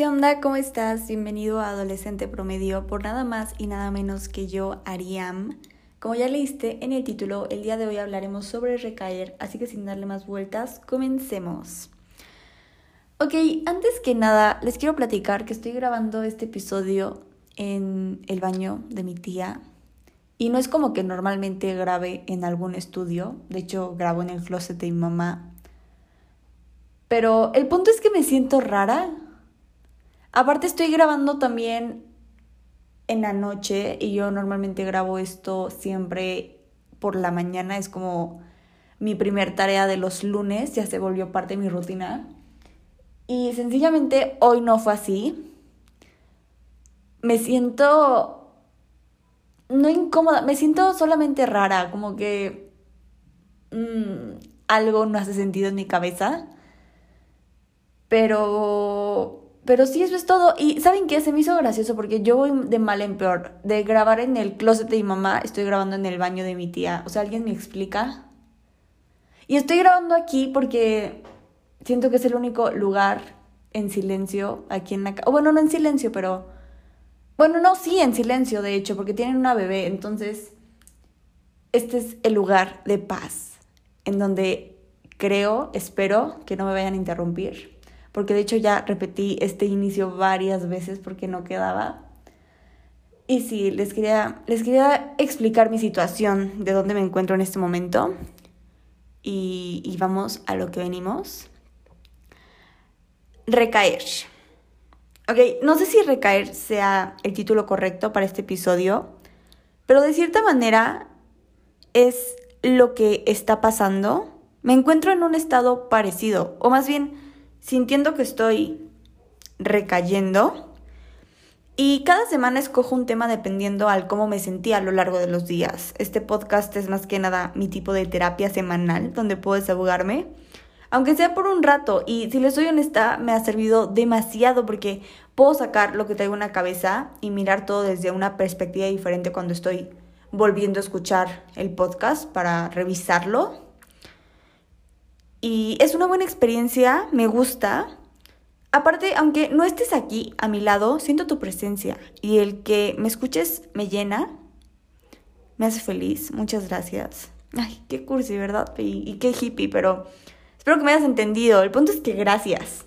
¿Qué onda? ¿Cómo estás? Bienvenido a Adolescente Promedio por nada más y nada menos que yo, Ariam. Como ya leíste en el título, el día de hoy hablaremos sobre recaer, así que sin darle más vueltas, comencemos. Ok, antes que nada, les quiero platicar que estoy grabando este episodio en el baño de mi tía. Y no es como que normalmente grabe en algún estudio, de hecho grabo en el closet de mi mamá. Pero el punto es que me siento rara. Aparte estoy grabando también en la noche y yo normalmente grabo esto siempre por la mañana, es como mi primer tarea de los lunes, ya se volvió parte de mi rutina. Y sencillamente hoy no fue así. Me siento no incómoda, me siento solamente rara, como que mm, algo no hace sentido en mi cabeza. Pero pero sí, eso es todo. Y ¿saben qué? Se me hizo gracioso porque yo voy de mal en peor. De grabar en el closet de mi mamá, estoy grabando en el baño de mi tía. O sea, ¿alguien me explica? Y estoy grabando aquí porque siento que es el único lugar en silencio aquí en la casa. O bueno, no en silencio, pero... Bueno, no, sí, en silencio, de hecho, porque tienen una bebé. Entonces, este es el lugar de paz en donde creo, espero que no me vayan a interrumpir porque de hecho ya repetí este inicio varias veces porque no quedaba. Y sí, les quería, les quería explicar mi situación, de dónde me encuentro en este momento. Y, y vamos a lo que venimos. Recaer. Ok, no sé si recaer sea el título correcto para este episodio, pero de cierta manera es lo que está pasando. Me encuentro en un estado parecido, o más bien sintiendo que estoy recayendo. Y cada semana escojo un tema dependiendo al cómo me sentía a lo largo de los días. Este podcast es más que nada mi tipo de terapia semanal donde puedo desahogarme, aunque sea por un rato. Y si les soy honesta, me ha servido demasiado porque puedo sacar lo que traigo en la cabeza y mirar todo desde una perspectiva diferente cuando estoy volviendo a escuchar el podcast para revisarlo y es una buena experiencia, me gusta. Aparte, aunque no estés aquí a mi lado, siento tu presencia y el que me escuches me llena, me hace feliz. Muchas gracias. Ay, qué cursi, ¿verdad? Y, y qué hippie, pero espero que me hayas entendido. El punto es que gracias.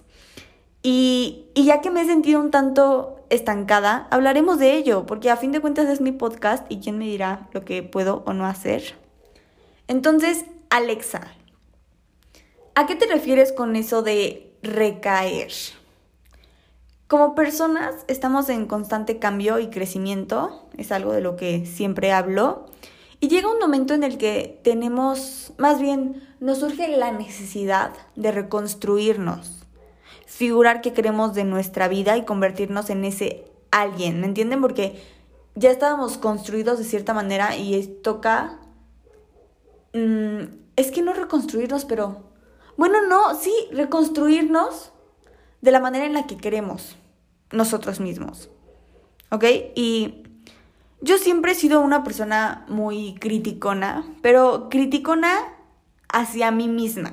Y, y ya que me he sentido un tanto estancada, hablaremos de ello, porque a fin de cuentas es mi podcast y quién me dirá lo que puedo o no hacer. Entonces, Alexa, ¿A qué te refieres con eso de recaer? Como personas estamos en constante cambio y crecimiento, es algo de lo que siempre hablo, y llega un momento en el que tenemos, más bien, nos surge la necesidad de reconstruirnos, figurar que queremos de nuestra vida y convertirnos en ese alguien, ¿me entienden? Porque ya estábamos construidos de cierta manera y toca... Mm, es que no reconstruirnos, pero bueno, no, sí, reconstruirnos de la manera en la que queremos nosotros mismos. ¿Ok? Y yo siempre he sido una persona muy criticona, pero criticona hacia mí misma.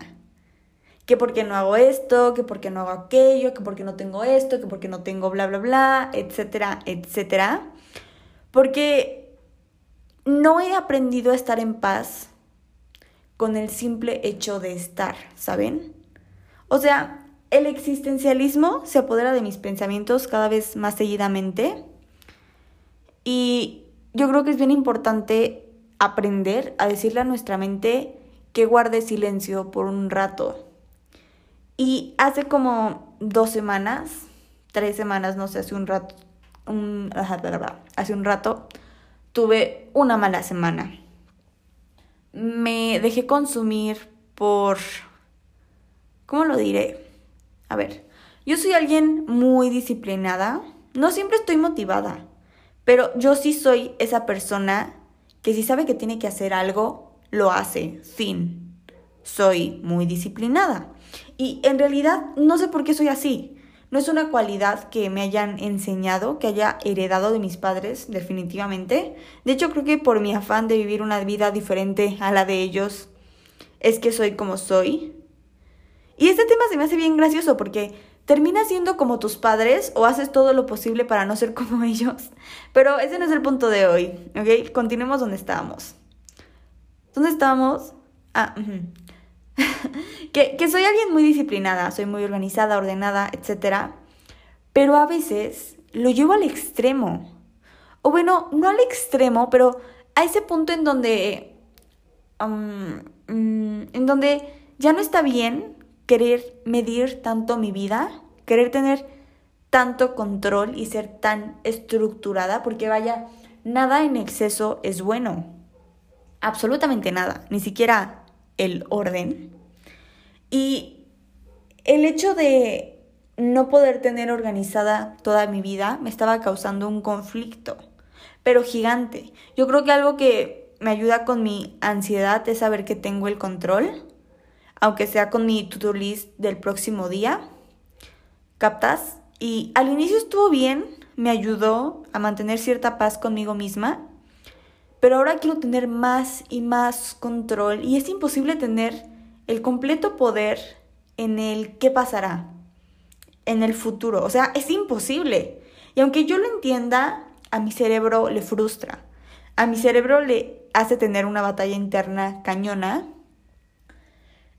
Que porque no hago esto, que porque no hago aquello, que porque no tengo esto, que porque no tengo bla, bla, bla, etcétera, etcétera. Porque no he aprendido a estar en paz con el simple hecho de estar, ¿saben? O sea, el existencialismo se apodera de mis pensamientos cada vez más seguidamente y yo creo que es bien importante aprender a decirle a nuestra mente que guarde silencio por un rato. Y hace como dos semanas, tres semanas, no sé, hace un rato, hace un rato, tuve una mala semana me dejé consumir por... ¿Cómo lo diré? A ver, yo soy alguien muy disciplinada, no siempre estoy motivada, pero yo sí soy esa persona que si sabe que tiene que hacer algo, lo hace, fin. Soy muy disciplinada. Y en realidad no sé por qué soy así. No es una cualidad que me hayan enseñado, que haya heredado de mis padres, definitivamente. De hecho, creo que por mi afán de vivir una vida diferente a la de ellos, es que soy como soy. Y este tema se me hace bien gracioso porque terminas siendo como tus padres o haces todo lo posible para no ser como ellos. Pero ese no es el punto de hoy, ¿ok? Continuemos donde estábamos. ¿Dónde estábamos? Ah, que, soy alguien muy disciplinada, soy muy organizada, ordenada, etc. Pero a veces lo llevo al extremo. O bueno, no al extremo, pero a ese punto en donde... Mm, en donde ya no está bien querer medir tanto mi vida, querer tener tanto control y ser tan estructurada, porque vaya, nada en exceso es bueno. Absolutamente nada, ni siquiera el orden. Y el hecho de no poder tener organizada toda mi vida me estaba causando un conflicto, pero gigante. Yo creo que algo que me ayuda con mi ansiedad es saber que tengo el control, aunque sea con mi to-do list del próximo día. ¿Captas? Y al inicio estuvo bien, me ayudó a mantener cierta paz conmigo misma, pero ahora quiero tener más y más control y es imposible tener el completo poder en el qué pasará en el futuro. O sea, es imposible. Y aunque yo lo entienda, a mi cerebro le frustra. A mi cerebro le hace tener una batalla interna cañona.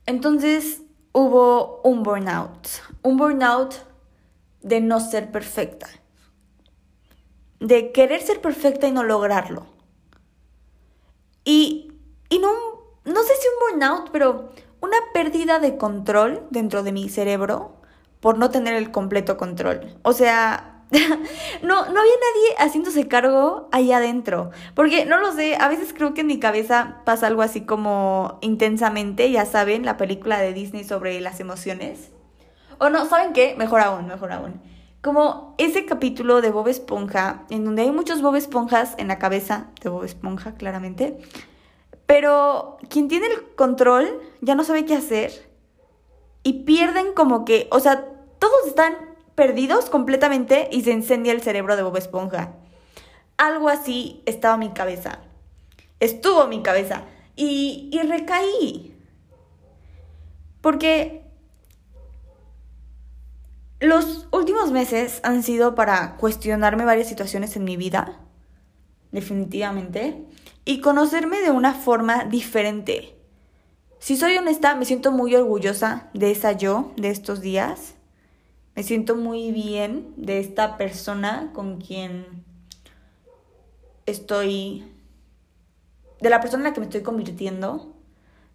Entonces hubo un burnout. Un burnout de no ser perfecta. De querer ser perfecta y no lograrlo. Y, y no, no sé si un burnout, pero una pérdida de control dentro de mi cerebro por no tener el completo control. O sea, no, no había nadie haciéndose cargo ahí adentro. Porque no lo sé, a veces creo que en mi cabeza pasa algo así como intensamente, ya saben, la película de Disney sobre las emociones. O no, ¿saben qué? Mejor aún, mejor aún. Como ese capítulo de Bob Esponja, en donde hay muchos Bob Esponjas en la cabeza de Bob Esponja, claramente. Pero quien tiene el control ya no sabe qué hacer y pierden como que, o sea, todos están perdidos completamente y se incendia el cerebro de Bob Esponja. Algo así estaba mi cabeza. Estuvo mi cabeza. Y, y recaí. Porque los últimos meses han sido para cuestionarme varias situaciones en mi vida. Definitivamente. Y conocerme de una forma diferente. Si soy honesta, me siento muy orgullosa de esa yo de estos días. Me siento muy bien de esta persona con quien estoy, de la persona en la que me estoy convirtiendo,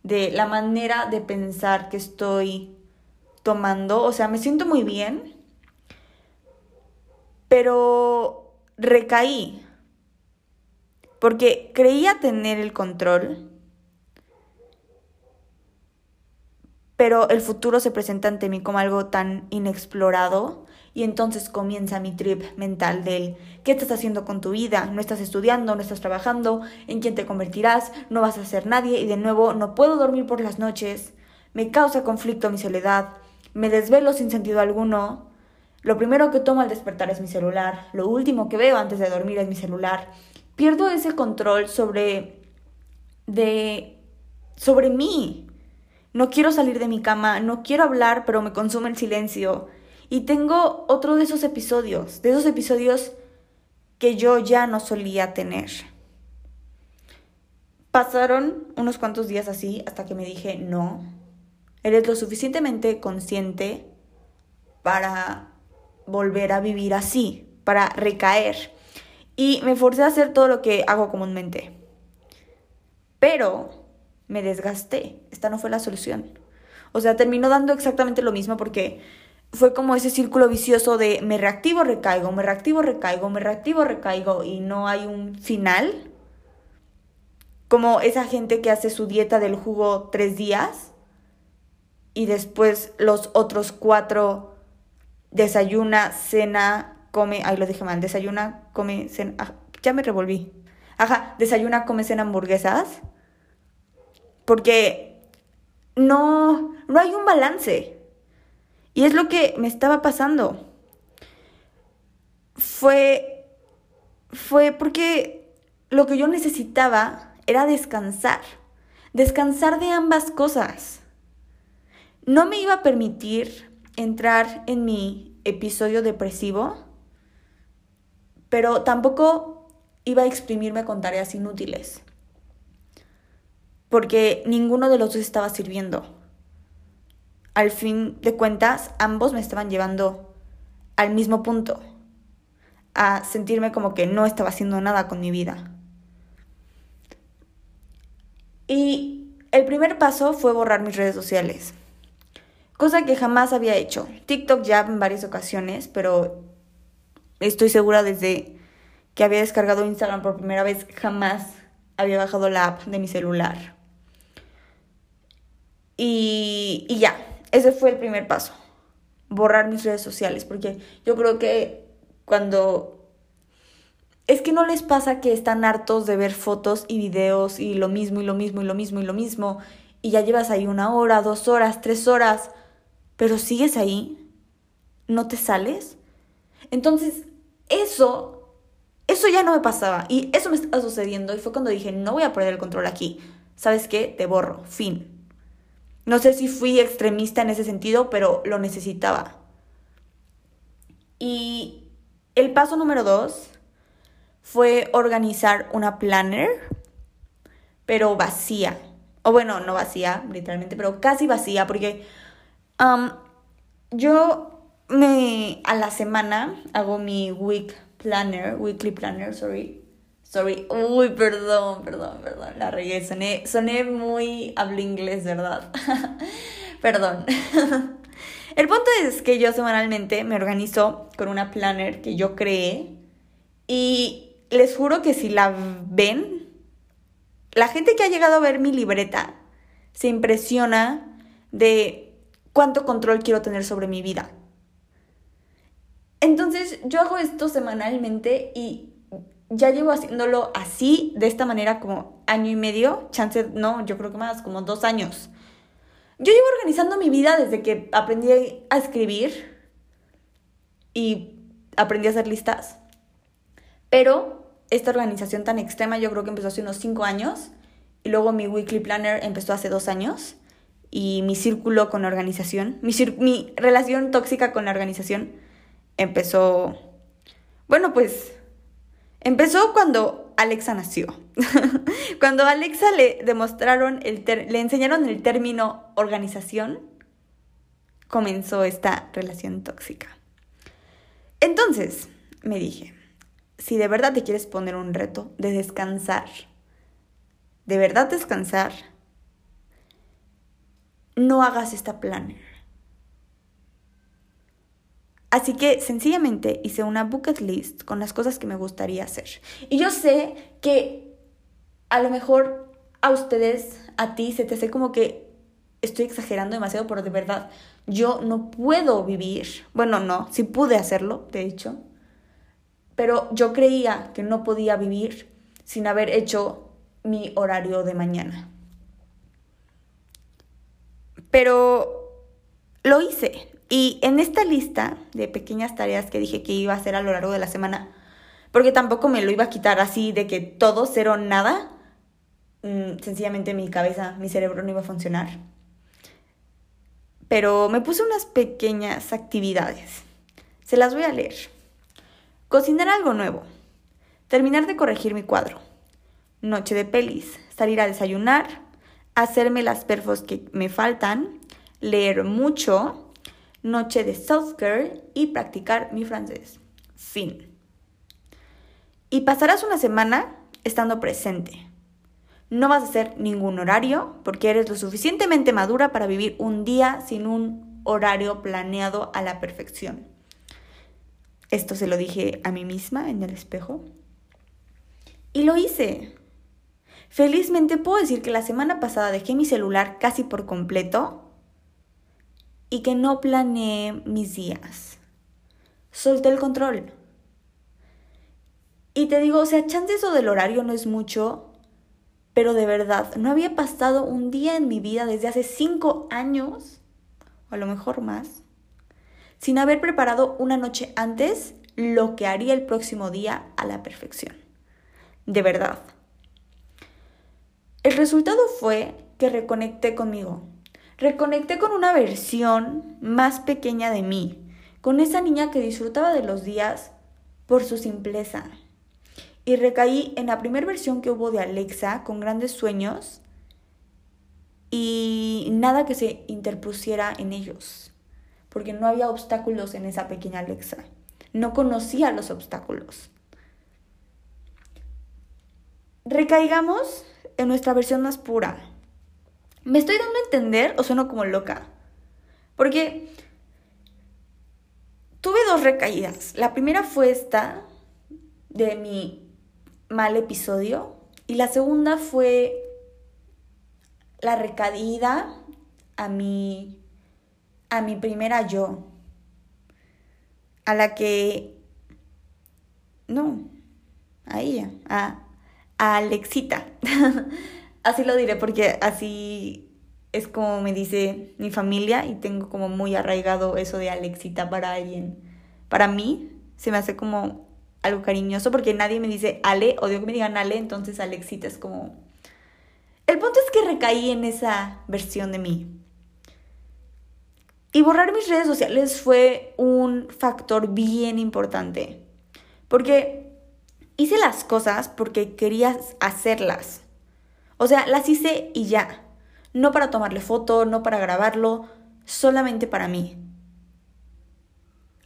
de la manera de pensar que estoy tomando. O sea, me siento muy bien, pero recaí porque creía tener el control pero el futuro se presenta ante mí como algo tan inexplorado y entonces comienza mi trip mental del qué estás haciendo con tu vida, no estás estudiando, no estás trabajando, en quién te convertirás, no vas a ser nadie y de nuevo no puedo dormir por las noches, me causa conflicto mi soledad, me desvelo sin sentido alguno, lo primero que tomo al despertar es mi celular, lo último que veo antes de dormir es mi celular, pierdo ese control sobre de sobre mí, no quiero salir de mi cama, no quiero hablar, pero me consume el silencio. Y tengo otro de esos episodios, de esos episodios que yo ya no solía tener. Pasaron unos cuantos días así hasta que me dije, no, eres lo suficientemente consciente para volver a vivir así, para recaer. Y me forcé a hacer todo lo que hago comúnmente. Pero me desgasté. Esta no fue la solución. O sea, terminó dando exactamente lo mismo porque fue como ese círculo vicioso de me reactivo, recaigo, me reactivo, recaigo, me reactivo, recaigo y no hay un final. Como esa gente que hace su dieta del jugo tres días y después los otros cuatro desayuna, cena, come, ay lo dije mal, desayuna, come, cena, ah, ya me revolví. Ajá, desayuna, come, cena hamburguesas porque no, no hay un balance. Y es lo que me estaba pasando. Fue, fue porque lo que yo necesitaba era descansar. Descansar de ambas cosas. No me iba a permitir entrar en mi episodio depresivo, pero tampoco iba a exprimirme con tareas inútiles, porque ninguno de los dos estaba sirviendo. Al fin de cuentas, ambos me estaban llevando al mismo punto, a sentirme como que no estaba haciendo nada con mi vida. Y el primer paso fue borrar mis redes sociales cosa que jamás había hecho. TikTok ya en varias ocasiones, pero estoy segura desde que había descargado Instagram por primera vez, jamás había bajado la app de mi celular. Y, y ya, ese fue el primer paso, borrar mis redes sociales, porque yo creo que cuando... Es que no les pasa que están hartos de ver fotos y videos y lo mismo y lo mismo y lo mismo y lo mismo y ya llevas ahí una hora, dos horas, tres horas pero sigues ahí, no te sales. Entonces, eso, eso ya no me pasaba y eso me está sucediendo y fue cuando dije, no voy a perder el control aquí. ¿Sabes qué? Te borro, fin. No sé si fui extremista en ese sentido, pero lo necesitaba. Y el paso número dos fue organizar una planner, pero vacía. O bueno, no vacía, literalmente, pero casi vacía, porque yo me a la semana hago mi week planner, weekly planner, sorry. Sorry, uy, perdón, perdón, perdón, la regué, soné, soné muy hablo inglés, ¿verdad? perdón. El punto es que yo semanalmente me organizo con una planner que yo creé y les juro que si la ven, la gente que ha llegado a ver mi libreta se impresiona de cuánto control quiero tener sobre mi vida. Entonces yo hago esto semanalmente y ya llevo haciéndolo así, de esta manera, como año y medio, chance, no, yo creo que más, como dos años. Yo llevo organizando mi vida desde que aprendí a escribir y aprendí a hacer listas. Pero esta organización tan extrema yo creo que empezó hace unos cinco años y luego mi weekly planner empezó hace dos años y mi círculo con la organización, mi, mi relación tóxica con la organización empezó, bueno, pues empezó cuando Alexa nació. cuando a Alexa le demostraron, el le enseñaron el término organización, comenzó esta relación tóxica. Entonces, me dije, si de verdad te quieres poner un reto de descansar, de verdad descansar, no hagas esta planner. Así que sencillamente hice una bucket list con las cosas que me gustaría hacer. Y yo sé que a lo mejor a ustedes, a ti, se te hace como que estoy exagerando demasiado, pero de verdad, yo no puedo vivir. Bueno, no, sí pude hacerlo, de hecho. Pero yo creía que no podía vivir sin haber hecho mi horario de mañana. Pero lo hice. Y en esta lista de pequeñas tareas que dije que iba a hacer a lo largo de la semana, porque tampoco me lo iba a quitar así de que todo, cero, nada, mm, sencillamente mi cabeza, mi cerebro no iba a funcionar. Pero me puse unas pequeñas actividades. Se las voy a leer. Cocinar algo nuevo. Terminar de corregir mi cuadro. Noche de pelis. Salir a desayunar hacerme las perfos que me faltan, leer mucho, noche de self-care y practicar mi francés. Fin. Y pasarás una semana estando presente. No vas a hacer ningún horario porque eres lo suficientemente madura para vivir un día sin un horario planeado a la perfección. Esto se lo dije a mí misma en el espejo. Y lo hice. Felizmente puedo decir que la semana pasada dejé mi celular casi por completo y que no planeé mis días. Solté el control. Y te digo, o sea, chance eso del horario no es mucho, pero de verdad, no había pasado un día en mi vida desde hace cinco años, o a lo mejor más, sin haber preparado una noche antes lo que haría el próximo día a la perfección. De verdad. El resultado fue que reconecté conmigo. Reconecté con una versión más pequeña de mí, con esa niña que disfrutaba de los días por su simpleza. Y recaí en la primera versión que hubo de Alexa, con grandes sueños y nada que se interpusiera en ellos, porque no había obstáculos en esa pequeña Alexa. No conocía los obstáculos. Recaigamos en nuestra versión más pura. ¿Me estoy dando a entender o sueno como loca? Porque tuve dos recaídas. La primera fue esta de mi mal episodio y la segunda fue la recaída a mi a mi primera yo a la que no a ella a Alexita. así lo diré porque así es como me dice mi familia y tengo como muy arraigado eso de Alexita para alguien. Para mí se me hace como algo cariñoso porque nadie me dice Ale, odio que me digan Ale, entonces Alexita es como... El punto es que recaí en esa versión de mí. Y borrar mis redes sociales fue un factor bien importante. Porque hice las cosas porque quería hacerlas. O sea, las hice y ya. No para tomarle foto, no para grabarlo, solamente para mí.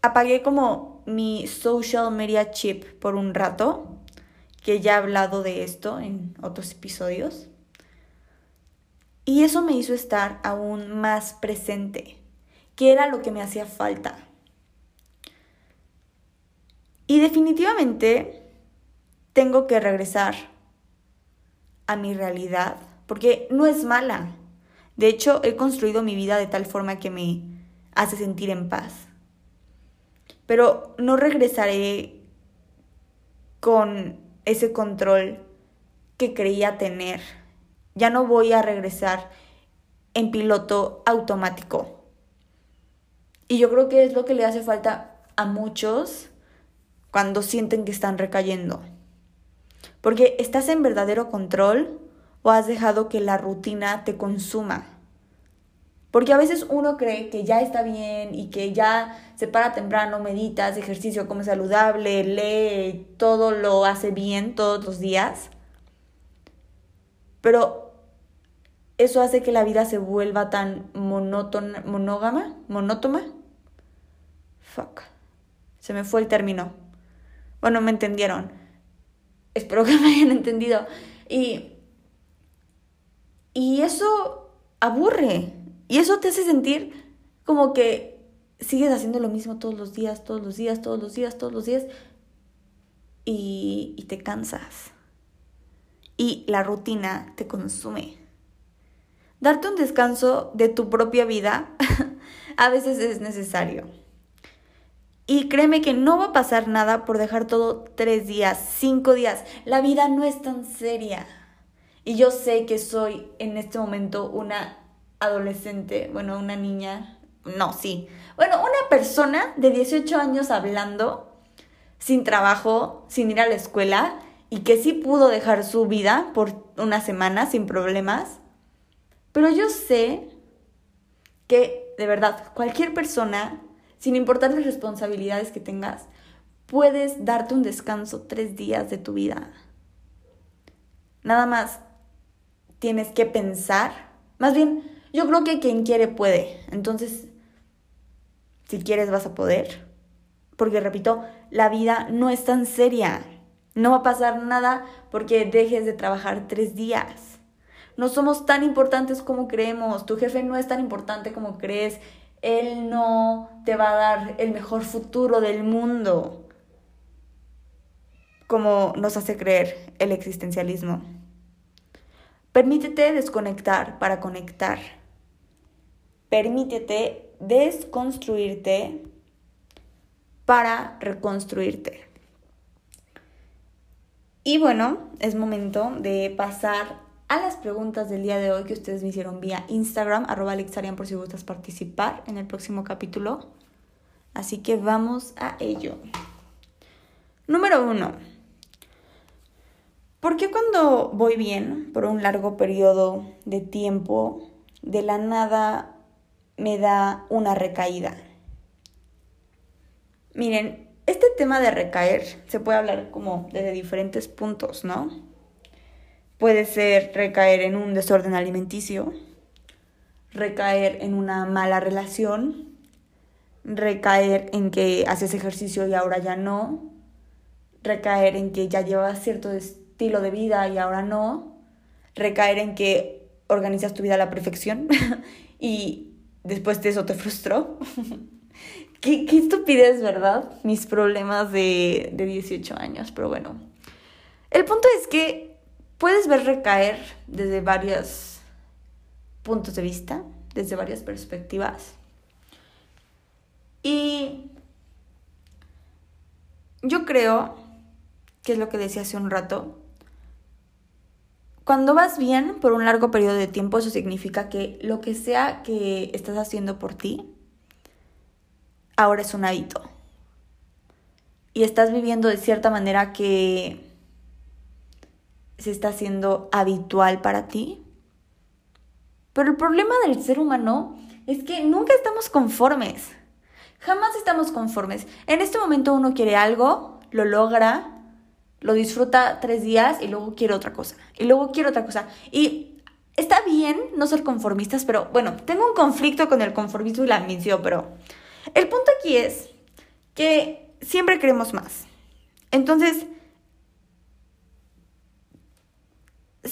Apagué como mi social media chip por un rato, que ya he hablado de esto en otros episodios. Y eso me hizo estar aún más presente, que era lo que me hacía falta. Y definitivamente tengo que regresar a mi realidad, porque no es mala. De hecho, he construido mi vida de tal forma que me hace sentir en paz. Pero no regresaré con ese control que creía tener. Ya no voy a regresar en piloto automático. Y yo creo que es lo que le hace falta a muchos cuando sienten que están recayendo. Porque estás en verdadero control o has dejado que la rutina te consuma. Porque a veces uno cree que ya está bien y que ya se para temprano, medita, hace ejercicio, come saludable, lee, todo lo hace bien todos los días. Pero eso hace que la vida se vuelva tan monótona, monógama, monótona. Fuck. Se me fue el término. Bueno, me entendieron. Espero que me hayan entendido. Y, y eso aburre. Y eso te hace sentir como que sigues haciendo lo mismo todos los días, todos los días, todos los días, todos los días. Y, y te cansas. Y la rutina te consume. Darte un descanso de tu propia vida a veces es necesario. Y créeme que no va a pasar nada por dejar todo tres días, cinco días. La vida no es tan seria. Y yo sé que soy en este momento una adolescente, bueno, una niña, no, sí. Bueno, una persona de 18 años hablando, sin trabajo, sin ir a la escuela, y que sí pudo dejar su vida por una semana sin problemas. Pero yo sé que, de verdad, cualquier persona sin importar las responsabilidades que tengas, puedes darte un descanso tres días de tu vida. Nada más tienes que pensar. Más bien, yo creo que quien quiere puede. Entonces, si quieres vas a poder. Porque, repito, la vida no es tan seria. No va a pasar nada porque dejes de trabajar tres días. No somos tan importantes como creemos. Tu jefe no es tan importante como crees. Él no te va a dar el mejor futuro del mundo, como nos hace creer el existencialismo. Permítete desconectar para conectar. Permítete desconstruirte para reconstruirte. Y bueno, es momento de pasar a las preguntas del día de hoy que ustedes me hicieron vía Instagram, arroba Alexarian por si gustas participar en el próximo capítulo. Así que vamos a ello. Número uno. ¿Por qué cuando voy bien por un largo periodo de tiempo de la nada me da una recaída. Miren, este tema de recaer se puede hablar como desde diferentes puntos, ¿no? Puede ser recaer en un desorden alimenticio, recaer en una mala relación, recaer en que haces ejercicio y ahora ya no, recaer en que ya llevas cierto estilo de vida y ahora no, recaer en que organizas tu vida a la perfección y después de eso te frustró. qué, qué, estupidez, ¿verdad? Mis problemas de, de 18 años, pero bueno. El punto es que puedes ver recaer desde varios puntos de vista, desde varias perspectivas. Y yo creo, que es lo que decía hace un rato, cuando vas bien por un largo periodo de tiempo, eso significa que lo que sea que estás haciendo por ti, ahora es un hábito. Y estás viviendo de cierta manera que se está haciendo habitual para ti. Pero el problema del ser humano es que nunca estamos conformes. Jamás estamos conformes. En este momento uno quiere algo, lo logra, lo disfruta tres días y luego quiere otra cosa. Y luego quiere otra cosa. Y está bien no ser conformistas, pero bueno, tengo un conflicto con el conformismo y la ambición, pero el punto aquí es que siempre queremos más. Entonces,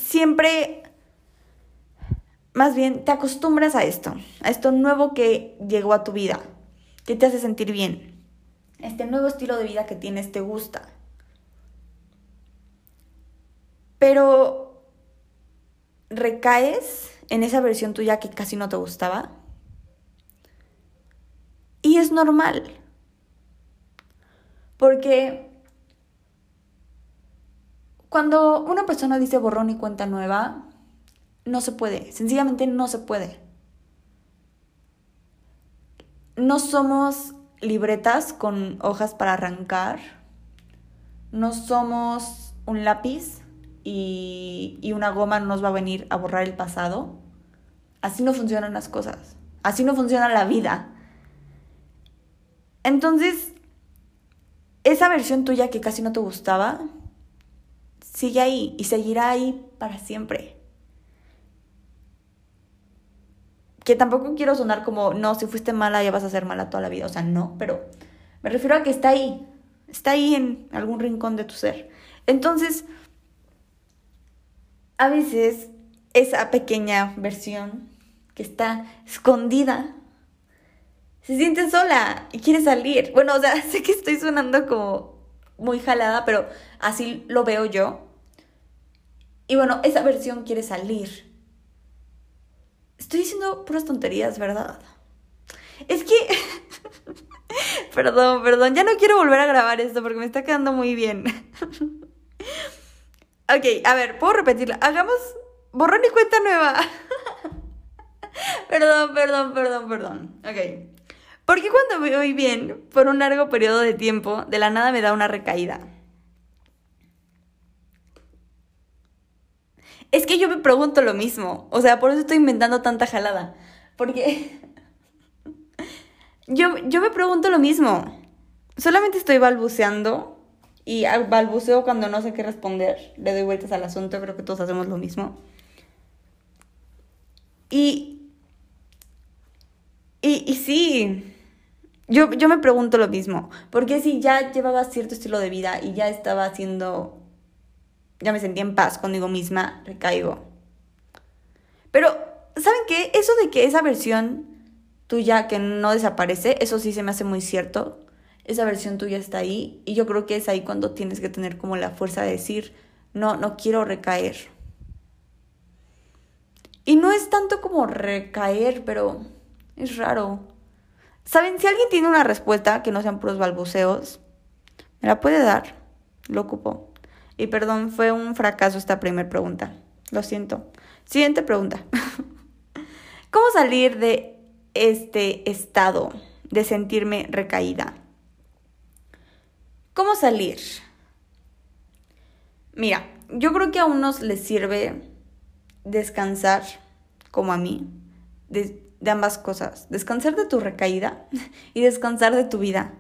siempre, más bien, te acostumbras a esto, a esto nuevo que llegó a tu vida que te hace sentir bien. Este nuevo estilo de vida que tienes te gusta. Pero recaes en esa versión tuya que casi no te gustaba. Y es normal. Porque cuando una persona dice borrón y cuenta nueva, no se puede. Sencillamente no se puede no somos libretas con hojas para arrancar, no somos un lápiz y, y, una goma nos va a venir a borrar el pasado. Así no funcionan las cosas, así no funciona la vida. Entonces, esa versión tuya que casi no te gustaba, sigue ahí y seguirá ahí para siempre. que tampoco quiero sonar como, no, si fuiste mala ya vas a ser mala toda la vida, o sea, no, pero me refiero a que está ahí, está ahí en algún rincón de tu ser. Entonces, a veces esa pequeña versión que está escondida se siente sola y quiere salir. Bueno, o sea, sé que estoy sonando como muy jalada, pero así lo veo yo. Y bueno, esa versión quiere salir. Estoy diciendo puras tonterías, ¿verdad? Es que... perdón, perdón, ya no quiero volver a grabar esto porque me está quedando muy bien. ok, a ver, ¿puedo repetirlo? Hagamos borrón y cuenta nueva. perdón, perdón, perdón, perdón. Ok. Porque cuando me voy bien por un largo periodo de tiempo, de la nada me da una recaída? Es que yo me pregunto lo mismo. O sea, por eso estoy inventando tanta jalada. Porque yo, yo me pregunto lo mismo. Solamente estoy balbuceando. Y balbuceo cuando no sé qué responder. Le doy vueltas al asunto. Creo que todos hacemos lo mismo. Y. Y, y sí. Yo, yo me pregunto lo mismo. Porque si ya llevaba cierto estilo de vida y ya estaba haciendo ya me sentí en paz conmigo misma, recaigo. Pero, ¿saben qué? Eso de que esa versión tuya que no desaparece, eso sí se me hace muy cierto. Esa versión tuya está ahí y yo creo que es ahí cuando tienes que tener como la fuerza de decir, no, no quiero recaer. Y no es tanto como recaer, pero es raro. ¿Saben? Si alguien tiene una respuesta que no sean puros balbuceos, me la puede dar. Lo ocupo. Y perdón, fue un fracaso esta primera pregunta. Lo siento. Siguiente pregunta. ¿Cómo salir de este estado de sentirme recaída? ¿Cómo salir? Mira, yo creo que a unos les sirve descansar, como a mí, de, de ambas cosas, descansar de tu recaída y descansar de tu vida.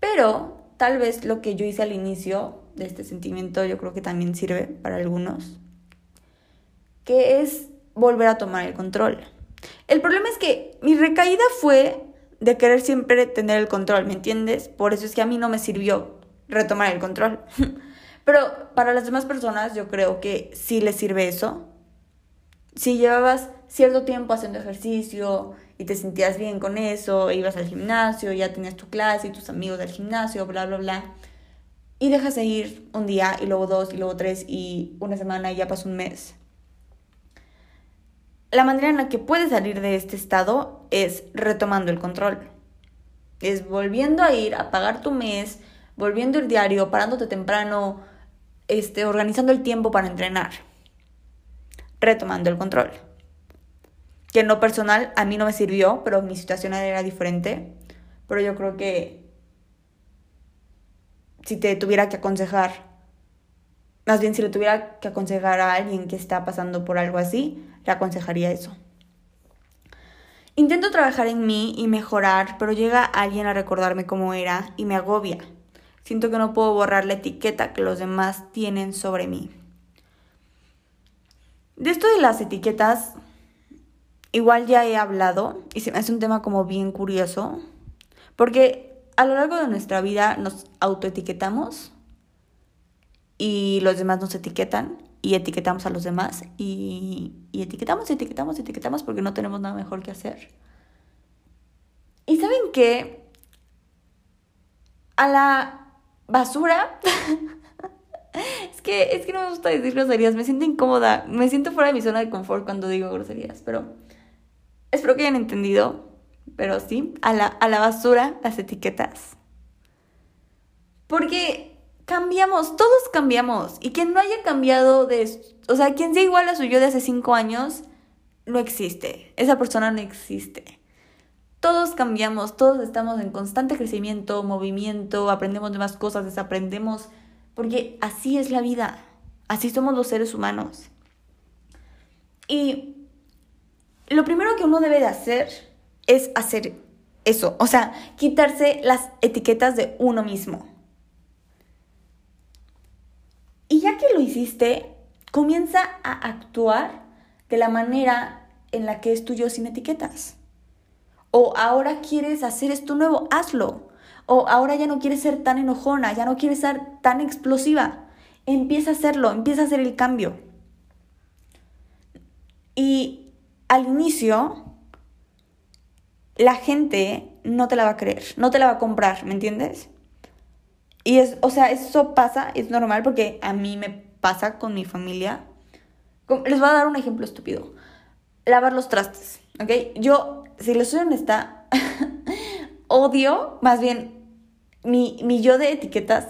Pero tal vez lo que yo hice al inicio de este sentimiento yo creo que también sirve para algunos, que es volver a tomar el control. El problema es que mi recaída fue de querer siempre tener el control, ¿me entiendes? Por eso es que a mí no me sirvió retomar el control. Pero para las demás personas yo creo que sí les sirve eso. Si llevabas cierto tiempo haciendo ejercicio y te sentías bien con eso, ibas al gimnasio, ya tenías tu clase y tus amigos del gimnasio, bla, bla, bla, y dejas de ir un día y luego dos y luego tres y una semana y ya pasó un mes. La manera en la que puedes salir de este estado es retomando el control. Es volviendo a ir a pagar tu mes, volviendo el diario, parándote temprano, este, organizando el tiempo para entrenar. Retomando el control. Que en lo personal a mí no me sirvió, pero mi situación era diferente. Pero yo creo que si te tuviera que aconsejar, más bien si le tuviera que aconsejar a alguien que está pasando por algo así, le aconsejaría eso. Intento trabajar en mí y mejorar, pero llega alguien a recordarme cómo era y me agobia. Siento que no puedo borrar la etiqueta que los demás tienen sobre mí. De esto de las etiquetas, igual ya he hablado y se me hace un tema como bien curioso, porque a lo largo de nuestra vida nos autoetiquetamos y los demás nos etiquetan y etiquetamos a los demás y, y etiquetamos, etiquetamos, etiquetamos porque no tenemos nada mejor que hacer. Y saben qué? A la basura. es, que, es que no me gusta decir groserías, me siento incómoda, me siento fuera de mi zona de confort cuando digo groserías, pero espero que hayan entendido. Pero sí, a la, a la basura las etiquetas. Porque cambiamos, todos cambiamos. Y quien no haya cambiado de... O sea, quien sea igual a su yo de hace cinco años, no existe. Esa persona no existe. Todos cambiamos, todos estamos en constante crecimiento, movimiento, aprendemos nuevas cosas, desaprendemos, porque así es la vida, así somos los seres humanos. Y lo primero que uno debe de hacer es hacer eso, o sea, quitarse las etiquetas de uno mismo. Y ya que lo hiciste, comienza a actuar de la manera en la que es tuyo sin etiquetas. O ahora quieres hacer esto nuevo, hazlo. O ahora ya no quieres ser tan enojona, ya no quieres ser tan explosiva. Empieza a hacerlo, empieza a hacer el cambio. Y al inicio, la gente no te la va a creer, no te la va a comprar, ¿me entiendes? Y es, o sea, eso pasa, es normal porque a mí me pasa con mi familia. Les voy a dar un ejemplo estúpido. Lavar los trastes, ¿ok? Yo si les soy honesta, odio, más bien, mi, mi yo de etiquetas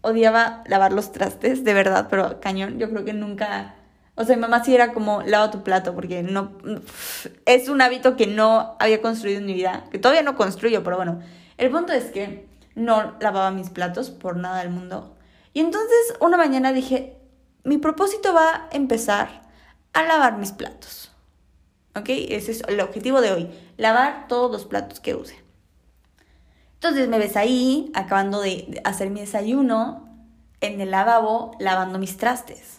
odiaba lavar los trastes, de verdad, pero cañón, yo creo que nunca... O sea, mi mamá sí era como, lava tu plato, porque no... Es un hábito que no había construido en mi vida, que todavía no construyo, pero bueno. El punto es que no lavaba mis platos por nada del mundo. Y entonces una mañana dije, mi propósito va a empezar a lavar mis platos. ¿Ok? Ese es el objetivo de hoy. Lavar todos los platos que use. Entonces me ves ahí, acabando de hacer mi desayuno, en el lavabo, lavando mis trastes.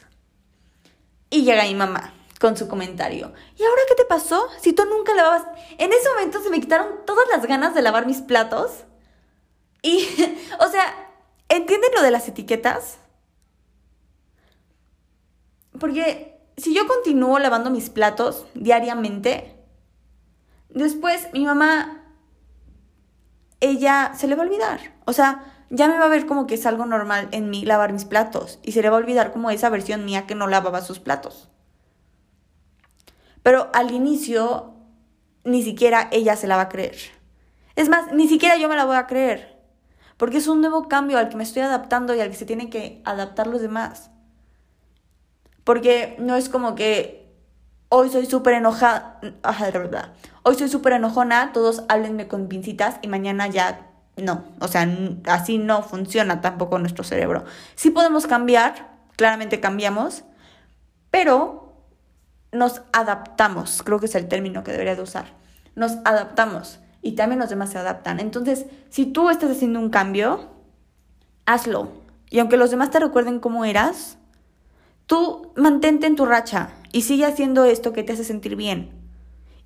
Y llega mi mamá con su comentario. ¿Y ahora qué te pasó? Si tú nunca lavabas... En ese momento se me quitaron todas las ganas de lavar mis platos. Y, o sea, ¿entienden lo de las etiquetas? Porque si yo continúo lavando mis platos diariamente, después mi mamá, ella se le va a olvidar. O sea, ya me va a ver como que es algo normal en mí lavar mis platos y se le va a olvidar como esa versión mía que no lavaba sus platos. Pero al inicio ni siquiera ella se la va a creer. Es más, ni siquiera yo me la voy a creer. Porque es un nuevo cambio al que me estoy adaptando y al que se tienen que adaptar los demás. Porque no es como que hoy soy súper enojada. Hoy soy súper enojona, todos háblenme con pincitas y mañana ya no. O sea, así no funciona tampoco nuestro cerebro. Sí podemos cambiar, claramente cambiamos, pero nos adaptamos, creo que es el término que debería de usar. Nos adaptamos y también los demás se adaptan. Entonces, si tú estás haciendo un cambio, hazlo. Y aunque los demás te recuerden cómo eras, tú mantente en tu racha y sigue haciendo esto que te hace sentir bien.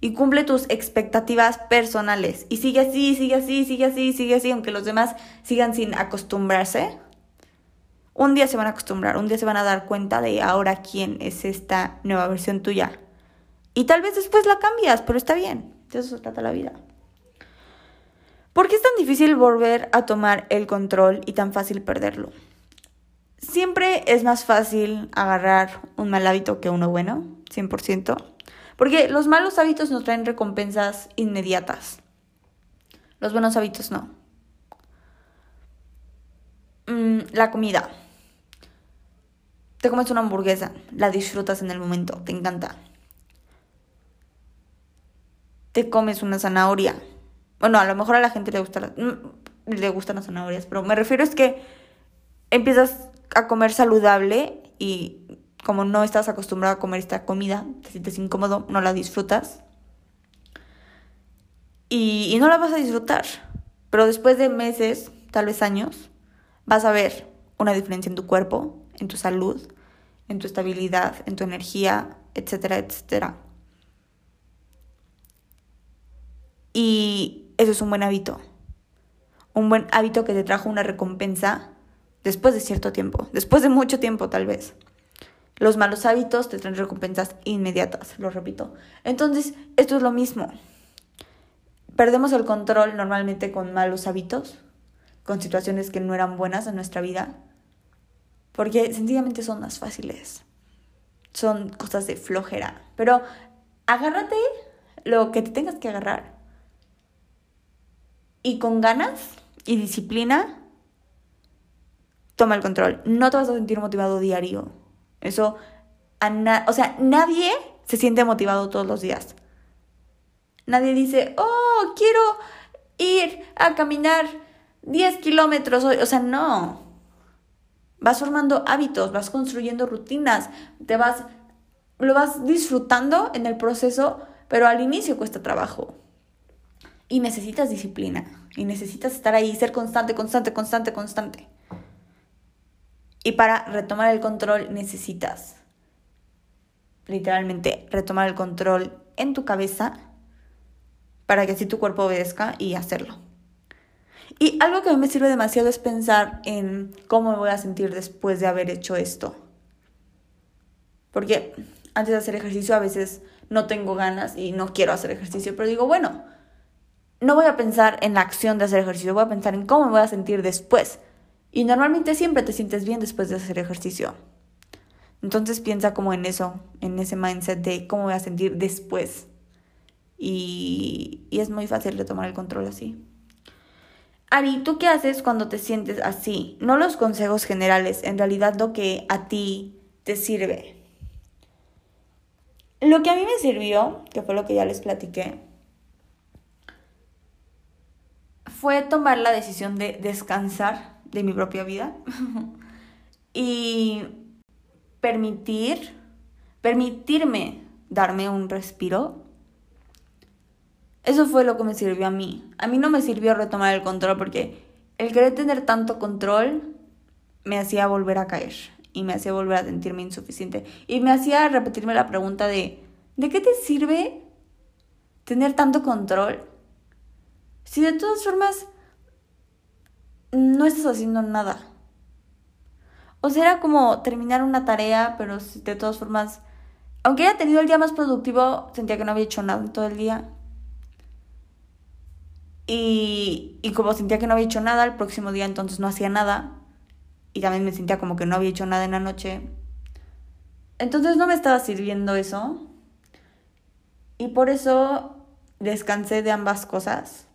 Y cumple tus expectativas personales. Y sigue así, sigue así, sigue así, sigue así, aunque los demás sigan sin acostumbrarse. Un día se van a acostumbrar, un día se van a dar cuenta de ahora quién es esta nueva versión tuya. Y tal vez después la cambias, pero está bien. De eso se trata la vida. ¿Por qué es tan difícil volver a tomar el control y tan fácil perderlo? Siempre es más fácil agarrar un mal hábito que uno bueno, 100%, porque los malos hábitos nos traen recompensas inmediatas. Los buenos hábitos no. Mm, la comida. Te comes una hamburguesa, la disfrutas en el momento, te encanta. Te comes una zanahoria, bueno, a lo mejor a la gente le, gusta mm, le gustan las zanahorias, pero me refiero es que empiezas a comer saludable y como no estás acostumbrado a comer esta comida, te sientes incómodo, no la disfrutas. Y, no la vas a disfrutar. Pero después de meses, tal vez años, vas a ver una diferencia en tu cuerpo, en tu salud, en tu estabilidad, en tu energía, etcétera, etcétera. Y eso es un buen hábito. Un buen hábito que te trajo una recompensa después de cierto tiempo, después de mucho tiempo tal vez. Los malos hábitos te traen recompensas inmediatas, lo repito. Entonces, esto es lo mismo. Perdemos el control normalmente con malos hábitos, con situaciones que no eran buenas en nuestra vida, porque sencillamente son más fáciles. Son cosas de flojera. Pero agárrate lo que te tengas que agarrar y con ganas y disciplina, toma el control. No te vas a sentir motivado diario. Eso, o sea, nadie se siente motivado todos los días. Nadie dice, oh, quiero ir a caminar 10 kilómetros. O sea, no. Vas formando hábitos, vas construyendo rutinas, te vas, lo vas disfrutando en el proceso, pero al inicio cuesta trabajo. Y necesitas disciplina. Y necesitas estar ahí, ser constante, constante, constante, constante. Y para retomar el control necesitas, literalmente, retomar el control en tu cabeza para que así tu cuerpo obedezca y hacerlo. Y algo que a mí me sirve demasiado es pensar en cómo me voy a sentir después de haber hecho esto. Porque antes de hacer ejercicio a veces no tengo ganas y no quiero hacer ejercicio, pero digo, bueno, no voy a pensar en la acción de hacer ejercicio, voy a pensar en cómo me voy a sentir después. Y normalmente siempre te sientes bien después de hacer ejercicio. Entonces piensa como en eso, en ese mindset de cómo voy a sentir después. Y, y es muy fácil retomar el control así. Ari, ¿tú qué haces cuando te sientes así? No los consejos generales, en realidad lo que a ti te sirve. Lo que a mí me sirvió, que fue lo que ya les platiqué, fue tomar la decisión de descansar de mi propia vida y permitir, permitirme darme un respiro. Eso fue lo que me sirvió a mí. A mí no me sirvió retomar el control porque el querer tener tanto control me hacía volver a caer y me hacía volver a sentirme insuficiente y me hacía repetirme la pregunta de ¿de qué te sirve tener tanto control si de todas formas no estás haciendo nada. O sea, era como terminar una tarea, pero de todas formas, aunque haya tenido el día más productivo, sentía que no había hecho nada en todo el día. Y, y como sentía que no había hecho nada, el próximo día entonces no hacía nada. Y también me sentía como que no había hecho nada en la noche. Entonces no me estaba sirviendo eso. Y por eso descansé de ambas cosas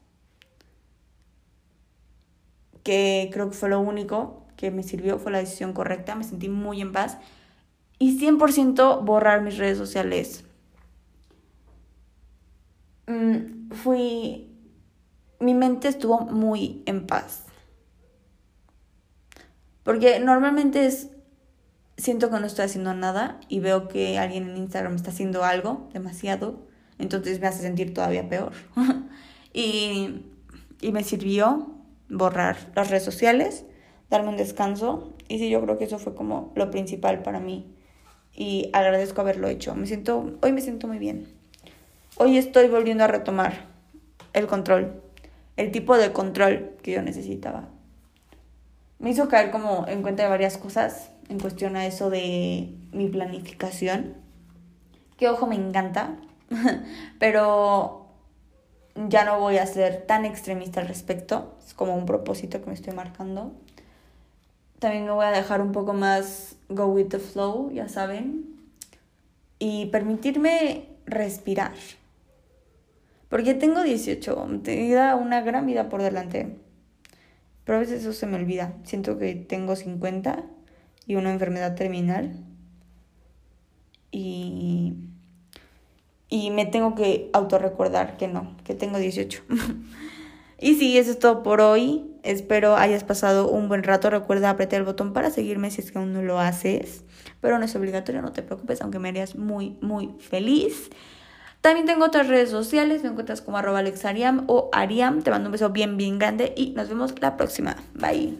que creo que fue lo único que me sirvió, fue la decisión correcta, me sentí muy en paz. Y 100% borrar mis redes sociales. Mm, fui, mi mente estuvo muy en paz. Porque normalmente es siento que no estoy haciendo nada y veo que alguien en Instagram está haciendo algo demasiado, entonces me hace sentir todavía peor. y, y me sirvió borrar las redes sociales, darme un descanso y sí, yo creo que eso fue como lo principal para mí y agradezco haberlo hecho. Me siento, hoy me siento muy bien. Hoy estoy volviendo a retomar el control, el tipo de control que yo necesitaba. Me hizo caer como en cuenta de varias cosas en cuestión a eso de mi planificación, que ojo me encanta, pero ya no voy a ser tan extremista al respecto, es como un propósito que me estoy marcando. También me voy a dejar un poco más go with the flow, ya saben, y permitirme respirar. Porque tengo 18, da una gran vida por delante. Pero a veces eso se me olvida. Siento que tengo 50 y una enfermedad terminal. Y, y me tengo que autorrecordar que no, que tengo 18. y sí, eso es todo por hoy. Espero hayas pasado un buen rato. Recuerda apretar el botón para seguirme si es que aún no lo haces. Pero no es obligatorio, no te preocupes, aunque me harías muy, muy feliz. También tengo otras redes sociales, me encuentras como arroba alexariam o ariam. Te mando un beso bien, bien grande y nos vemos la próxima. Bye.